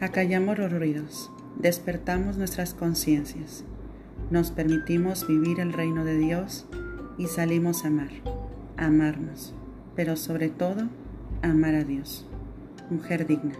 Acallamos los ruidos, despertamos nuestras conciencias, nos permitimos vivir el reino de Dios y salimos a amar, amarnos, pero sobre todo amar a Dios. Mujer digna.